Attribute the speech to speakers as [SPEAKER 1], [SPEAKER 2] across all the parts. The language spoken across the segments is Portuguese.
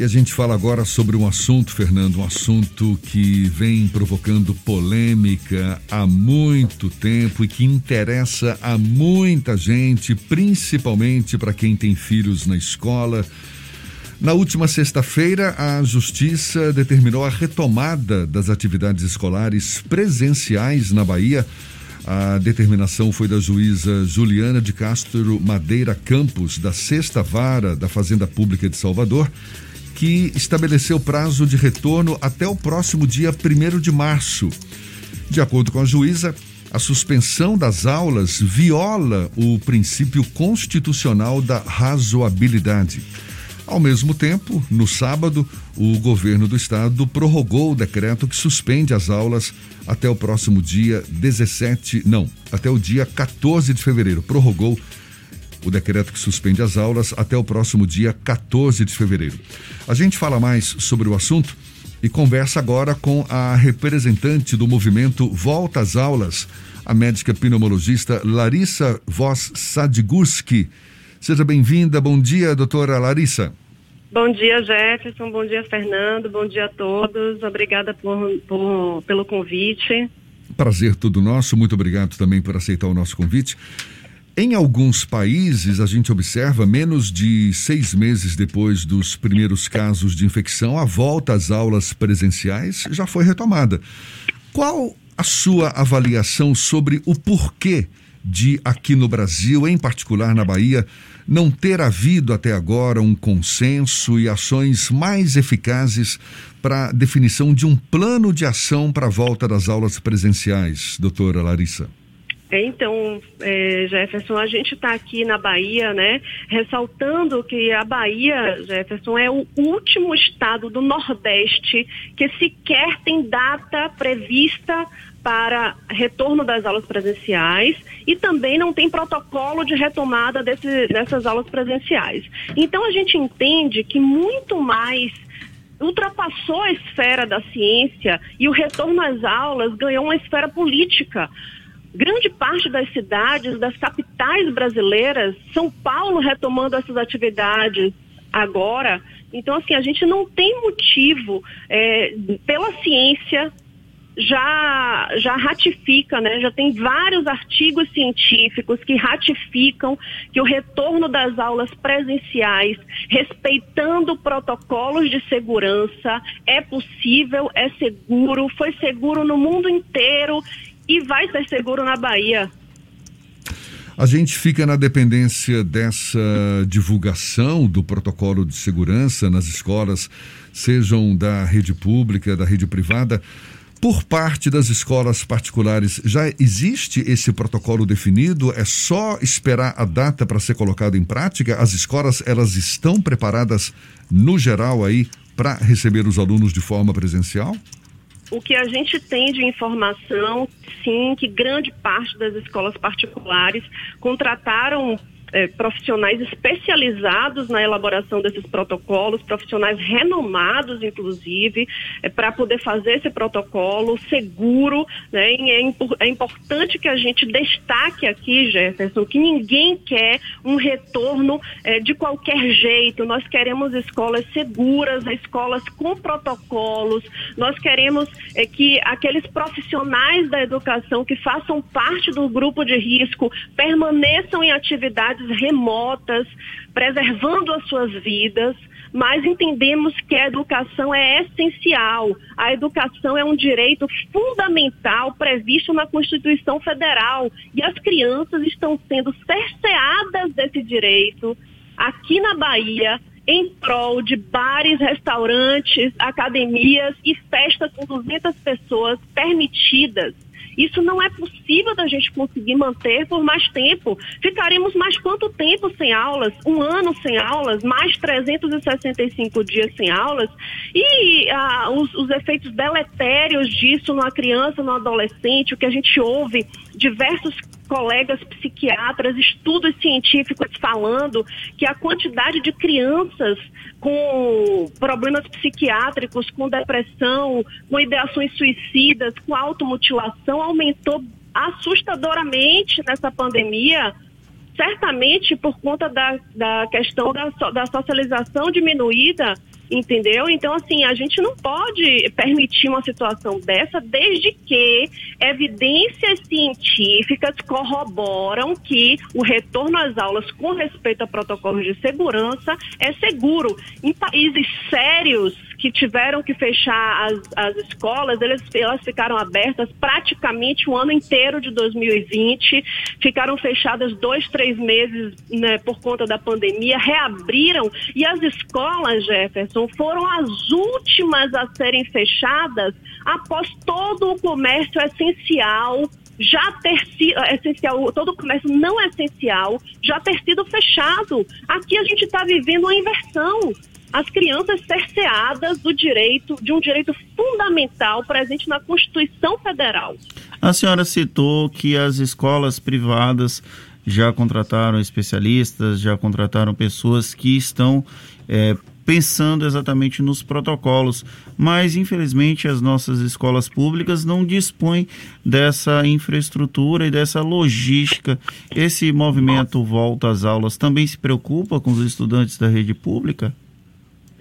[SPEAKER 1] E a gente fala agora sobre um assunto, Fernando, um assunto que vem provocando polêmica há muito tempo e que interessa a muita gente, principalmente para quem tem filhos na escola. Na última sexta-feira, a Justiça determinou a retomada das atividades escolares presenciais na Bahia. A determinação foi da juíza Juliana de Castro Madeira Campos, da Sexta Vara da Fazenda Pública de Salvador que estabeleceu prazo de retorno até o próximo dia 1 de março. De acordo com a juíza, a suspensão das aulas viola o princípio constitucional da razoabilidade. Ao mesmo tempo, no sábado, o governo do estado prorrogou o decreto que suspende as aulas até o próximo dia 17, não, até o dia 14 de fevereiro. Prorrogou o decreto que suspende as aulas até o próximo dia 14 de fevereiro. A gente fala mais sobre o assunto e conversa agora com a representante do movimento Volta às Aulas, a médica pneumologista Larissa Voss Sadgurski. Seja bem-vinda. Bom dia, doutora Larissa.
[SPEAKER 2] Bom dia, Jefferson. Bom dia, Fernando. Bom dia a todos. Obrigada por, por, pelo convite.
[SPEAKER 1] Prazer todo nosso. Muito obrigado também por aceitar o nosso convite. Em alguns países, a gente observa, menos de seis meses depois dos primeiros casos de infecção, a volta às aulas presenciais já foi retomada. Qual a sua avaliação sobre o porquê de, aqui no Brasil, em particular na Bahia, não ter havido até agora um consenso e ações mais eficazes para definição de um plano de ação para a volta das aulas presenciais, doutora Larissa?
[SPEAKER 2] Então, é, Jefferson, a gente está aqui na Bahia, né, ressaltando que a Bahia, Jefferson, é o último estado do Nordeste que sequer tem data prevista para retorno das aulas presenciais e também não tem protocolo de retomada desse, dessas aulas presenciais. Então, a gente entende que muito mais ultrapassou a esfera da ciência e o retorno às aulas ganhou uma esfera política grande parte das cidades, das capitais brasileiras, São Paulo retomando essas atividades agora. Então, assim, a gente não tem motivo, é, pela ciência, já, já ratifica, né? já tem vários artigos científicos que ratificam que o retorno das aulas presenciais, respeitando protocolos de segurança, é possível, é seguro, foi seguro no mundo inteiro e vai ser seguro na Bahia.
[SPEAKER 1] A gente fica na dependência dessa divulgação do protocolo de segurança nas escolas, sejam da rede pública, da rede privada. Por parte das escolas particulares, já existe esse protocolo definido? É só esperar a data para ser colocado em prática? As escolas, elas estão preparadas, no geral, aí, para receber os alunos de forma presencial?
[SPEAKER 2] O que a gente tem de informação, sim, que grande parte das escolas particulares contrataram é, profissionais especializados na elaboração desses protocolos, profissionais renomados, inclusive, é, para poder fazer esse protocolo seguro. Né? É, é, importante que a gente destaque aqui, Jefferson, que ninguém quer um retorno é, de qualquer jeito. Nós queremos escolas seguras, escolas com protocolos. Nós queremos é, que aqueles profissionais da educação que façam parte do grupo de risco permaneçam em atividade remotas, preservando as suas vidas, mas entendemos que a educação é essencial. A educação é um direito fundamental previsto na Constituição Federal e as crianças estão sendo cerceadas desse direito aqui na Bahia em prol de bares, restaurantes, academias e festas com 200 pessoas permitidas isso não é possível da gente conseguir manter por mais tempo. Ficaremos mais quanto tempo sem aulas? Um ano sem aulas? Mais 365 dias sem aulas? E ah, os, os efeitos deletérios disso numa criança, no adolescente, o que a gente ouve diversos colegas psiquiatras, estudos científicos falando que a quantidade de crianças com problemas psiquiátricos, com depressão, com ideações suicidas, com automutilação aumentou assustadoramente nessa pandemia, certamente por conta da, da questão da, da socialização diminuída entendeu? Então, assim, a gente não pode permitir uma situação dessa desde que evidências científicas corroboram que o retorno às aulas com respeito a protocolos de segurança é seguro. Em países sérios que tiveram que fechar as, as escolas, eles, elas ficaram abertas praticamente o ano inteiro de 2020, ficaram fechadas dois, três meses né, por conta da pandemia, reabriram. E as escolas, Jefferson, foram as últimas a serem fechadas após todo o comércio essencial já ter sido essencial, todo o comércio não essencial já ter sido fechado. Aqui a gente está vivendo uma inversão as crianças cerceadas do direito, de um direito fundamental presente na Constituição Federal.
[SPEAKER 3] A senhora citou que as escolas privadas já contrataram especialistas, já contrataram pessoas que estão é, pensando exatamente nos protocolos, mas infelizmente as nossas escolas públicas não dispõem dessa infraestrutura e dessa logística. Esse movimento Volta às Aulas também se preocupa com os estudantes da rede pública?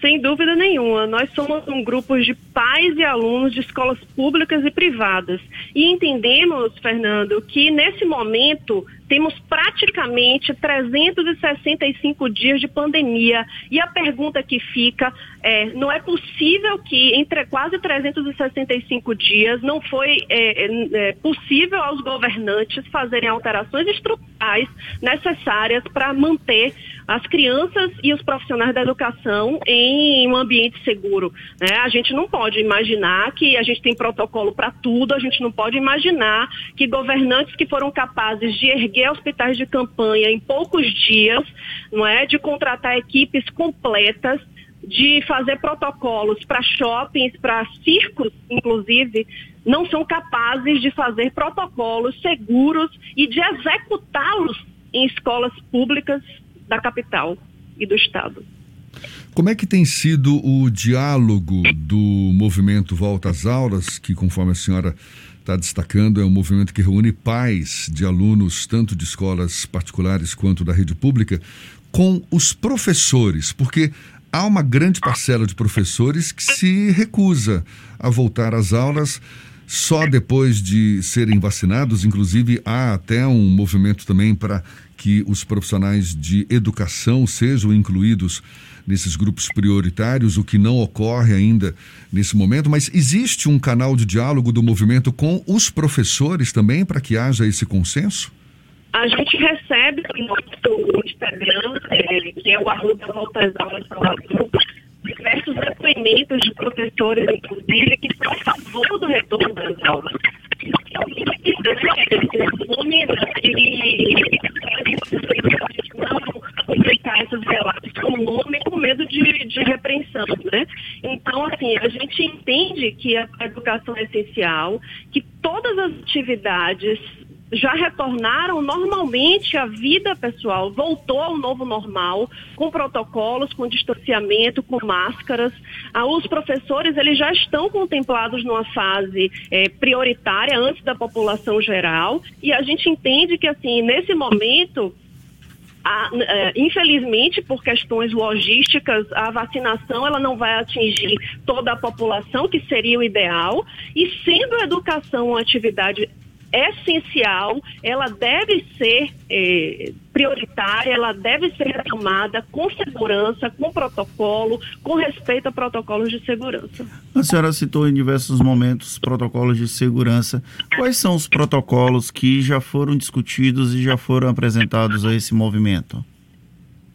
[SPEAKER 2] Sem dúvida nenhuma. Nós somos um grupo de pais e alunos de escolas públicas e privadas. E entendemos, Fernando, que nesse momento temos praticamente 365 dias de pandemia. E a pergunta que fica é: não é possível que entre quase 365 dias não foi é, é, é, possível aos governantes fazerem alterações estruturais necessárias para manter as crianças e os profissionais da educação em um ambiente seguro. Né? A gente não pode imaginar que a gente tem protocolo para tudo, a gente não pode imaginar que governantes que foram capazes de erguer hospitais de campanha em poucos dias, não é, de contratar equipes completas, de fazer protocolos para shoppings, para circos, inclusive, não são capazes de fazer protocolos seguros e de executá-los em escolas públicas da capital e do estado.
[SPEAKER 1] Como é que tem sido o diálogo do movimento Volta às Aulas, que conforme a senhora está destacando, é um movimento que reúne pais de alunos, tanto de escolas particulares quanto da rede pública, com os professores, porque há uma grande parcela de professores que se recusa a voltar às aulas só depois de serem vacinados. Inclusive, há até um movimento também para que os profissionais de educação sejam incluídos nesses grupos prioritários, o que não ocorre ainda nesse momento, mas existe um canal de diálogo do movimento com os professores também para que haja esse consenso?
[SPEAKER 2] A gente recebe no Instagram, é, que é o arroba volta às aulas diversos depoimentos de professores, inclusive, que estão a favor do retorno das aulas. Não esses relatos com nome com medo de, de repreensão, né? Então, assim, a gente entende que a educação é essencial, que todas as atividades já retornaram normalmente à vida pessoal, voltou ao novo normal, com protocolos, com distanciamento, com máscaras. Ah, os professores eles já estão contemplados numa fase é, prioritária antes da população geral e a gente entende que assim nesse momento a, é, infelizmente, por questões logísticas, a vacinação ela não vai atingir toda a população, que seria o ideal, e sendo a educação uma atividade essencial, ela deve ser eh, prioritária, ela deve ser retomada com segurança, com protocolo, com respeito a protocolos de segurança.
[SPEAKER 3] A senhora citou em diversos momentos protocolos de segurança. Quais são os protocolos que já foram discutidos e já foram apresentados a esse movimento?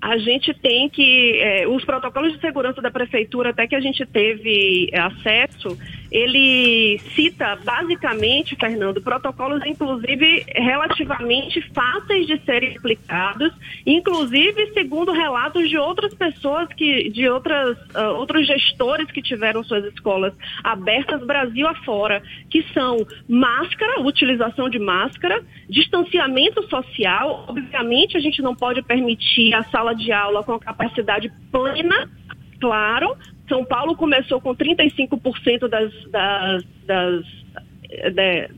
[SPEAKER 2] a gente tem que. Eh, os protocolos de segurança da prefeitura, até que a gente teve acesso, ele cita basicamente, Fernando, protocolos inclusive relativamente fáceis de serem explicados, inclusive segundo relatos de outras pessoas que, de outras, uh, outros gestores que tiveram suas escolas abertas Brasil afora, que são máscara, utilização de máscara, distanciamento social. Obviamente a gente não pode permitir a sala de aula com capacidade plena claro, são Paulo começou com 35% das, das, das de,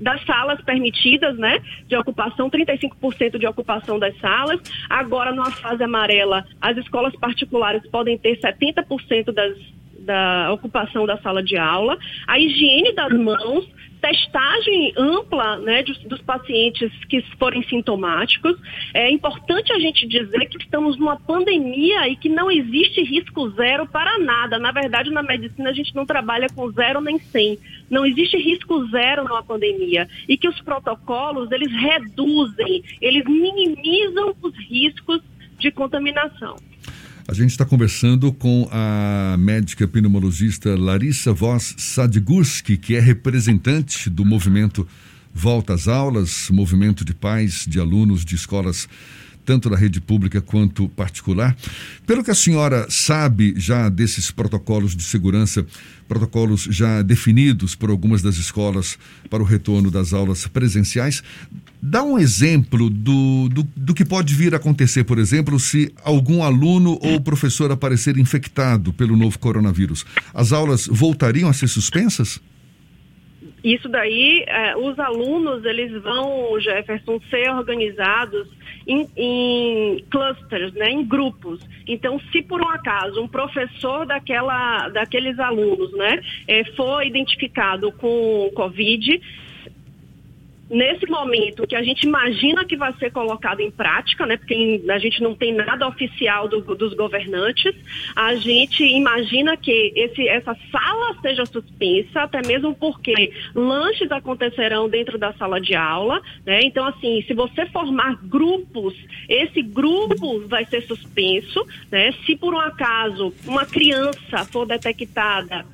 [SPEAKER 2] das salas permitidas, né, de ocupação, 35% de ocupação das salas. Agora, numa fase amarela, as escolas particulares podem ter 70% das da ocupação da sala de aula, a higiene das mãos, testagem ampla né, dos, dos, pacientes que forem sintomáticos. É importante a gente dizer que estamos numa pandemia e que não existe risco zero para nada. Na verdade, na medicina a gente não trabalha com zero nem cem. Não existe risco zero numa pandemia e que os protocolos eles reduzem, eles minimizam os riscos de contaminação.
[SPEAKER 1] A gente está conversando com a médica pneumologista Larissa Voss Sadguski, que é representante do movimento Volta às Aulas, movimento de pais de alunos de escolas tanto da rede pública quanto particular. Pelo que a senhora sabe já desses protocolos de segurança, protocolos já definidos por algumas das escolas para o retorno das aulas presenciais, dá um exemplo do, do, do que pode vir a acontecer, por exemplo, se algum aluno ou professor aparecer infectado pelo novo coronavírus. As aulas voltariam a ser suspensas?
[SPEAKER 2] Isso daí, eh, os alunos, eles vão, Jefferson, ser organizados em, em, clusters, né, em grupos. Então, se por um acaso um professor daquela, daqueles alunos né, eh, for identificado com Covid, nesse momento que a gente imagina que vai ser colocado em prática, né, porque a gente não tem nada oficial do, dos governantes, a gente imagina que esse, essa sala seja suspensa, até mesmo porque lanches acontecerão dentro da sala de aula, né? Então, assim, se você formar grupos, esse grupo vai ser suspenso, né? Se por um acaso uma criança for detectada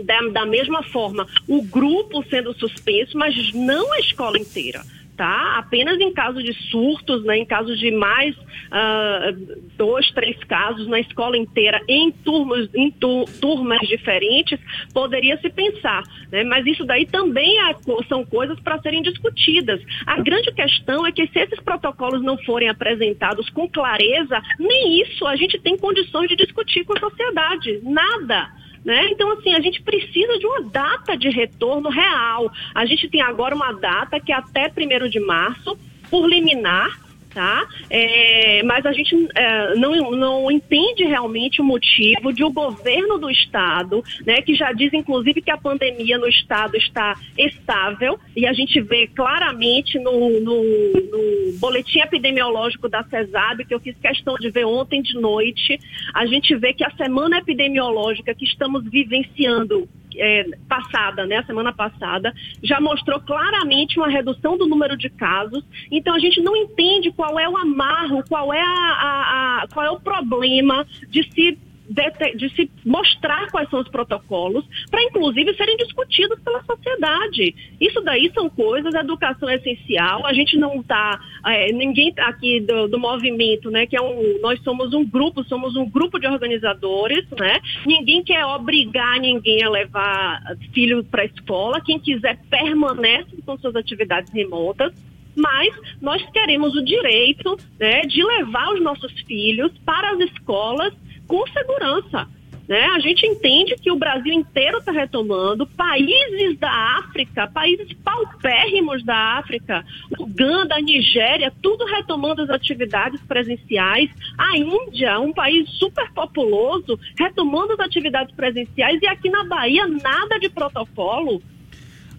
[SPEAKER 2] da, da mesma forma, o grupo sendo suspenso, mas não a escola inteira. Tá? Apenas em caso de surtos, né, em casos de mais uh, dois, três casos na escola inteira, em turmas, em tu, turmas diferentes, poderia se pensar. Né? Mas isso daí também é, são coisas para serem discutidas. A grande questão é que se esses protocolos não forem apresentados com clareza, nem isso a gente tem condições de discutir com a sociedade. Nada. Né? Então, assim, a gente precisa de uma data de retorno real. A gente tem agora uma data que é até 1 de março, por liminar, tá? É, mas a gente é, não, não entende realmente o motivo de o governo do estado, né, que já diz inclusive que a pandemia no estado está estável e a gente vê claramente no, no, no boletim epidemiológico da CESAB, que eu fiz questão de ver ontem de noite, a gente vê que a semana epidemiológica que estamos vivenciando é, passada, né, a semana passada, já mostrou claramente uma redução do número de casos. Então a gente não entende qual é o amarro, qual é, a, a, a qual é o problema de se de, de, se mostrar quais são os protocolos, para inclusive serem discutidos pela sociedade. Isso daí são coisas, a educação é essencial, a gente não está, é, ninguém tá aqui do, do, movimento, né, que é um, nós somos um grupo, somos um grupo de organizadores, né, ninguém quer obrigar ninguém a levar filho para a escola, quem quiser permanece com suas atividades remotas, mas nós queremos o direito né, de levar os nossos filhos para as escolas com segurança. Né? A gente entende que o Brasil inteiro está retomando, países da África, países paupérrimos da África, Uganda, Nigéria, tudo retomando as atividades presenciais. A Índia, um país super populoso, retomando as atividades presenciais e aqui na Bahia nada de protocolo.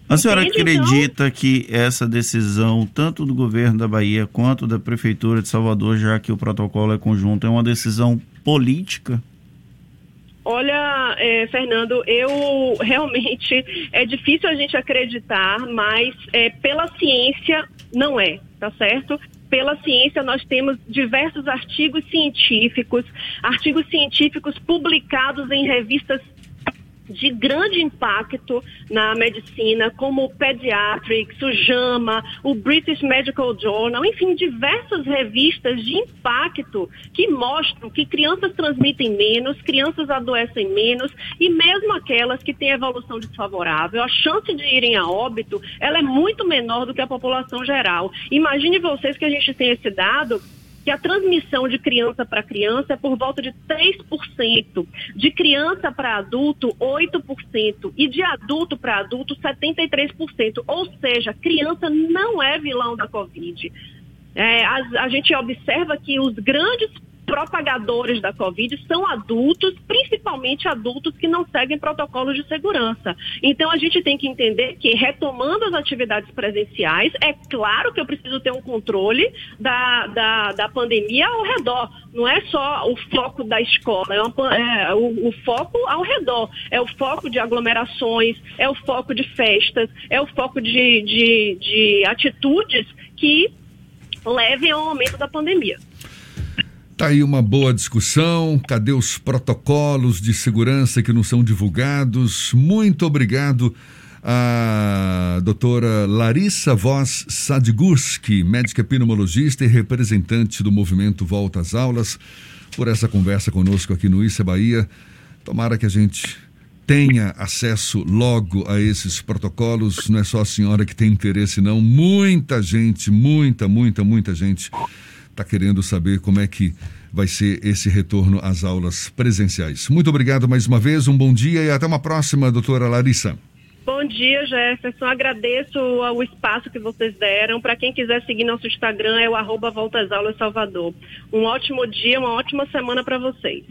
[SPEAKER 3] A senhora Entende, acredita então? que essa decisão, tanto do governo da Bahia quanto da Prefeitura de Salvador, já que o protocolo é conjunto, é uma decisão política?
[SPEAKER 2] Olha, é, Fernando, eu realmente é difícil a gente acreditar, mas é, pela ciência não é, tá certo? Pela ciência, nós temos diversos artigos científicos, artigos científicos publicados em revistas de grande impacto na medicina, como o Pediatrics, o JAMA, o British Medical Journal, enfim, diversas revistas de impacto que mostram que crianças transmitem menos, crianças adoecem menos e mesmo aquelas que têm evolução desfavorável, a chance de irem a óbito, ela é muito menor do que a população geral. Imagine vocês que a gente tem esse dado que a transmissão de criança para criança é por volta de 3%, de criança para adulto, 8%, e de adulto para adulto, 73%. Ou seja, criança não é vilão da Covid. É, a, a gente observa que os grandes propagadores da Covid são adultos, principalmente adultos que não seguem protocolos de segurança. Então a gente tem que entender que, retomando as atividades presenciais, é claro que eu preciso ter um controle da, da, da pandemia ao redor. Não é só o foco da escola, é, uma, é o, o foco ao redor. É o foco de aglomerações, é o foco de festas, é o foco de, de, de atitudes que levem ao aumento da pandemia.
[SPEAKER 1] Tá aí uma boa discussão. Cadê os protocolos de segurança que não são divulgados? Muito obrigado a doutora Larissa Voz Sadgurski, médica pneumologista e representante do movimento Volta às Aulas, por essa conversa conosco aqui no Issa Bahia. Tomara que a gente tenha acesso logo a esses protocolos. Não é só a senhora que tem interesse, não. Muita gente, muita, muita, muita gente está querendo saber como é que vai ser esse retorno às aulas presenciais. Muito obrigado mais uma vez, um bom dia e até uma próxima, doutora Larissa.
[SPEAKER 2] Bom dia, Jefferson. Agradeço o espaço que vocês deram. Para quem quiser seguir nosso Instagram, é o arroba Aulas Salvador. Um ótimo dia, uma ótima semana para vocês.